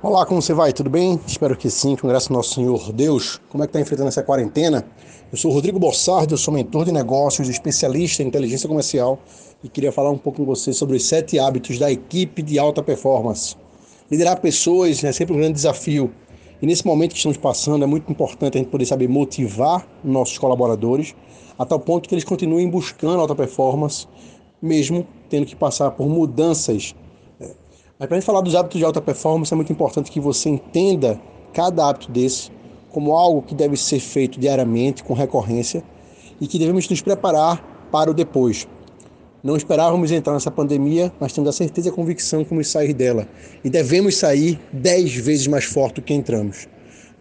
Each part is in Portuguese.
Olá, como você vai? Tudo bem? Espero que sim, com graça ao nosso Senhor Deus. Como é que está enfrentando essa quarentena? Eu sou Rodrigo Bossardo, eu sou mentor de negócios, especialista em inteligência comercial e queria falar um pouco com você sobre os sete hábitos da equipe de alta performance. Liderar pessoas é sempre um grande desafio e nesse momento que estamos passando é muito importante a gente poder saber motivar nossos colaboradores a tal ponto que eles continuem buscando alta performance, mesmo tendo que passar por mudanças mas para a gente falar dos hábitos de alta performance, é muito importante que você entenda cada hábito desse como algo que deve ser feito diariamente, com recorrência, e que devemos nos preparar para o depois. Não esperávamos entrar nessa pandemia, mas temos a certeza e a convicção que vamos sair dela. E devemos sair dez vezes mais forte do que entramos.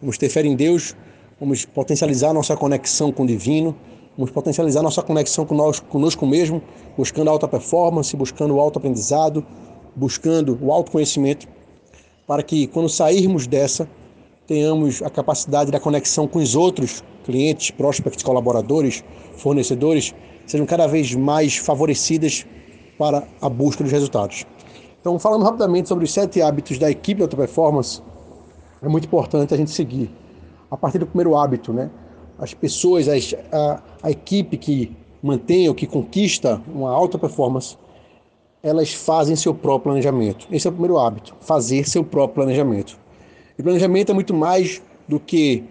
Vamos ter fé em Deus, vamos potencializar nossa conexão com o divino, vamos potencializar nossa conexão conosco mesmo, buscando alta performance, buscando alto aprendizado, buscando o autoconhecimento, para que quando sairmos dessa, tenhamos a capacidade da conexão com os outros clientes, prospects, colaboradores, fornecedores, sejam cada vez mais favorecidas para a busca dos resultados. Então, falando rapidamente sobre os sete hábitos da equipe de alta performance, é muito importante a gente seguir. A partir do primeiro hábito, né? As pessoas, a, a equipe que mantém ou que conquista uma alta performance, elas fazem seu próprio planejamento. Esse é o primeiro hábito, fazer seu próprio planejamento. E planejamento é muito mais do que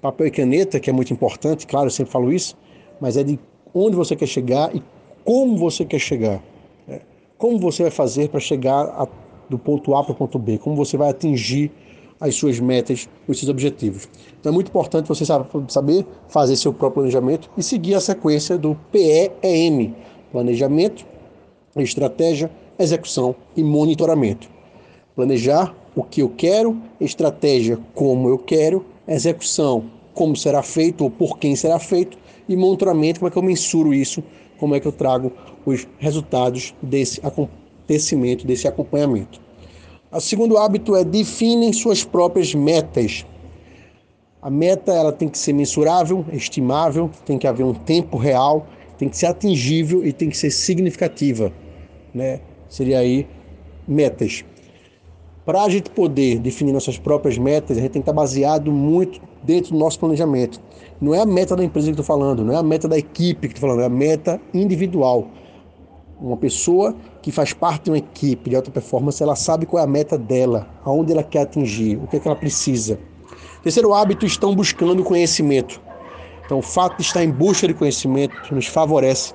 papel e caneta, que é muito importante, claro, eu sempre falo isso, mas é de onde você quer chegar e como você quer chegar. Né? Como você vai fazer para chegar a, do ponto A para o ponto B, como você vai atingir as suas metas, os seus objetivos. Então é muito importante você saber fazer seu próprio planejamento e seguir a sequência do PEEM, planejamento, estratégia, execução e monitoramento. Planejar o que eu quero, estratégia como eu quero, execução como será feito ou por quem será feito e monitoramento como é que eu mensuro isso, como é que eu trago os resultados desse acontecimento, desse acompanhamento. O segundo hábito é definem suas próprias metas. A meta ela tem que ser mensurável, estimável, tem que haver um tempo real, tem que ser atingível e tem que ser significativa né? Seria aí metas. Para a gente poder definir nossas próprias metas, a gente tem que estar baseado muito dentro do nosso planejamento. Não é a meta da empresa que estou falando, não é a meta da equipe que estou falando, é a meta individual. Uma pessoa que faz parte de uma equipe de alta performance, ela sabe qual é a meta dela, aonde ela quer atingir, o que, é que ela precisa. Terceiro hábito, estão buscando conhecimento. Então, o fato de estar em busca de conhecimento nos favorece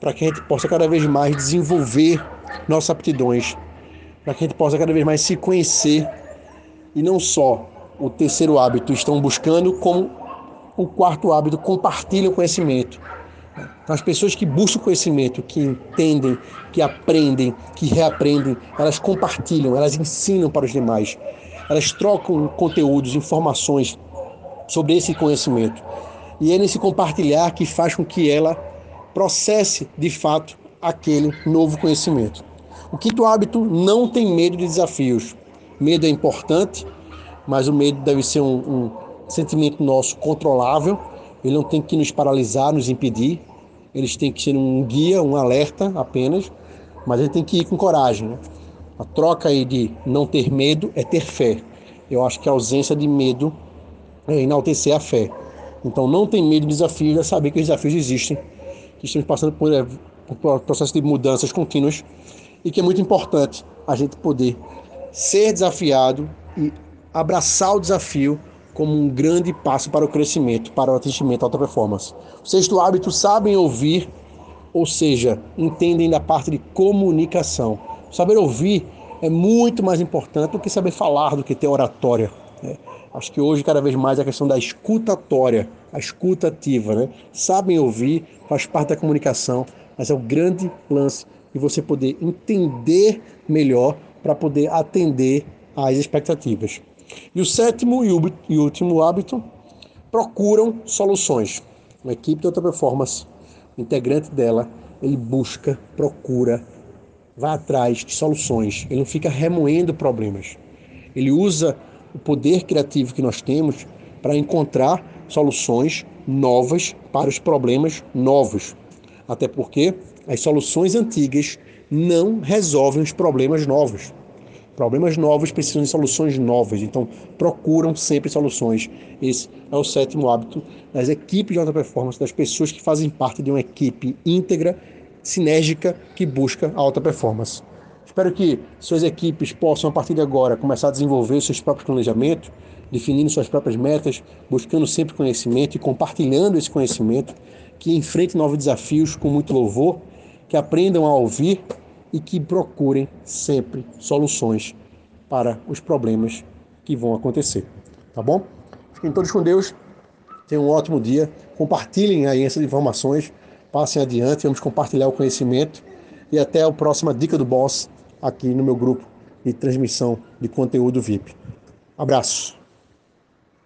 para que a gente possa cada vez mais desenvolver nossas aptidões, para que a gente possa cada vez mais se conhecer e não só o terceiro hábito estão buscando, como o quarto hábito compartilham conhecimento. Então, as pessoas que buscam conhecimento, que entendem, que aprendem, que reaprendem, elas compartilham, elas ensinam para os demais, elas trocam conteúdos, informações sobre esse conhecimento. E é nesse compartilhar que faz com que ela processe de fato aquele novo conhecimento. O quinto hábito não tem medo de desafios. Medo é importante, mas o medo deve ser um, um sentimento nosso controlável. Ele não tem que nos paralisar, nos impedir. Eles têm que ser um guia, um alerta apenas, mas ele tem que ir com coragem. Né? A troca aí de não ter medo é ter fé. Eu acho que a ausência de medo é enaltecer a fé. Então não tem medo de desafios, é saber que os desafios existem que estamos passando por, é, por processo de mudanças contínuas e que é muito importante a gente poder ser desafiado e abraçar o desafio como um grande passo para o crescimento, para o atingimento da alta performance. O sexto hábito, sabem ouvir, ou seja, entendem da parte de comunicação. Saber ouvir é muito mais importante do que saber falar, do que ter oratória. Né? Acho que hoje, cada vez mais, a questão da escutatória, a escuta ativa, né? Sabem ouvir, faz parte da comunicação, mas é o grande lance de você poder entender melhor para poder atender às expectativas. E o sétimo e último hábito, procuram soluções. Uma equipe de alta performance, o integrante dela, ele busca, procura, vai atrás de soluções. Ele não fica remoendo problemas. Ele usa o poder criativo que nós temos para encontrar soluções novas para os problemas novos. Até porque as soluções antigas não resolvem os problemas novos. Problemas novos precisam de soluções novas, então procuram sempre soluções. Esse é o sétimo hábito das equipes de alta performance, das pessoas que fazem parte de uma equipe íntegra, sinérgica, que busca alta performance. Espero que suas equipes possam, a partir de agora, começar a desenvolver seus próprios planejamentos, definindo suas próprias metas, buscando sempre conhecimento e compartilhando esse conhecimento, que enfrentem novos desafios com muito louvor, que aprendam a ouvir e que procurem sempre soluções para os problemas que vão acontecer. Tá bom? Fiquem todos com Deus. Tenham um ótimo dia. Compartilhem aí essas informações. Passem adiante. Vamos compartilhar o conhecimento. E até a próxima Dica do Boss aqui no meu grupo de transmissão de conteúdo VIP. Abraço.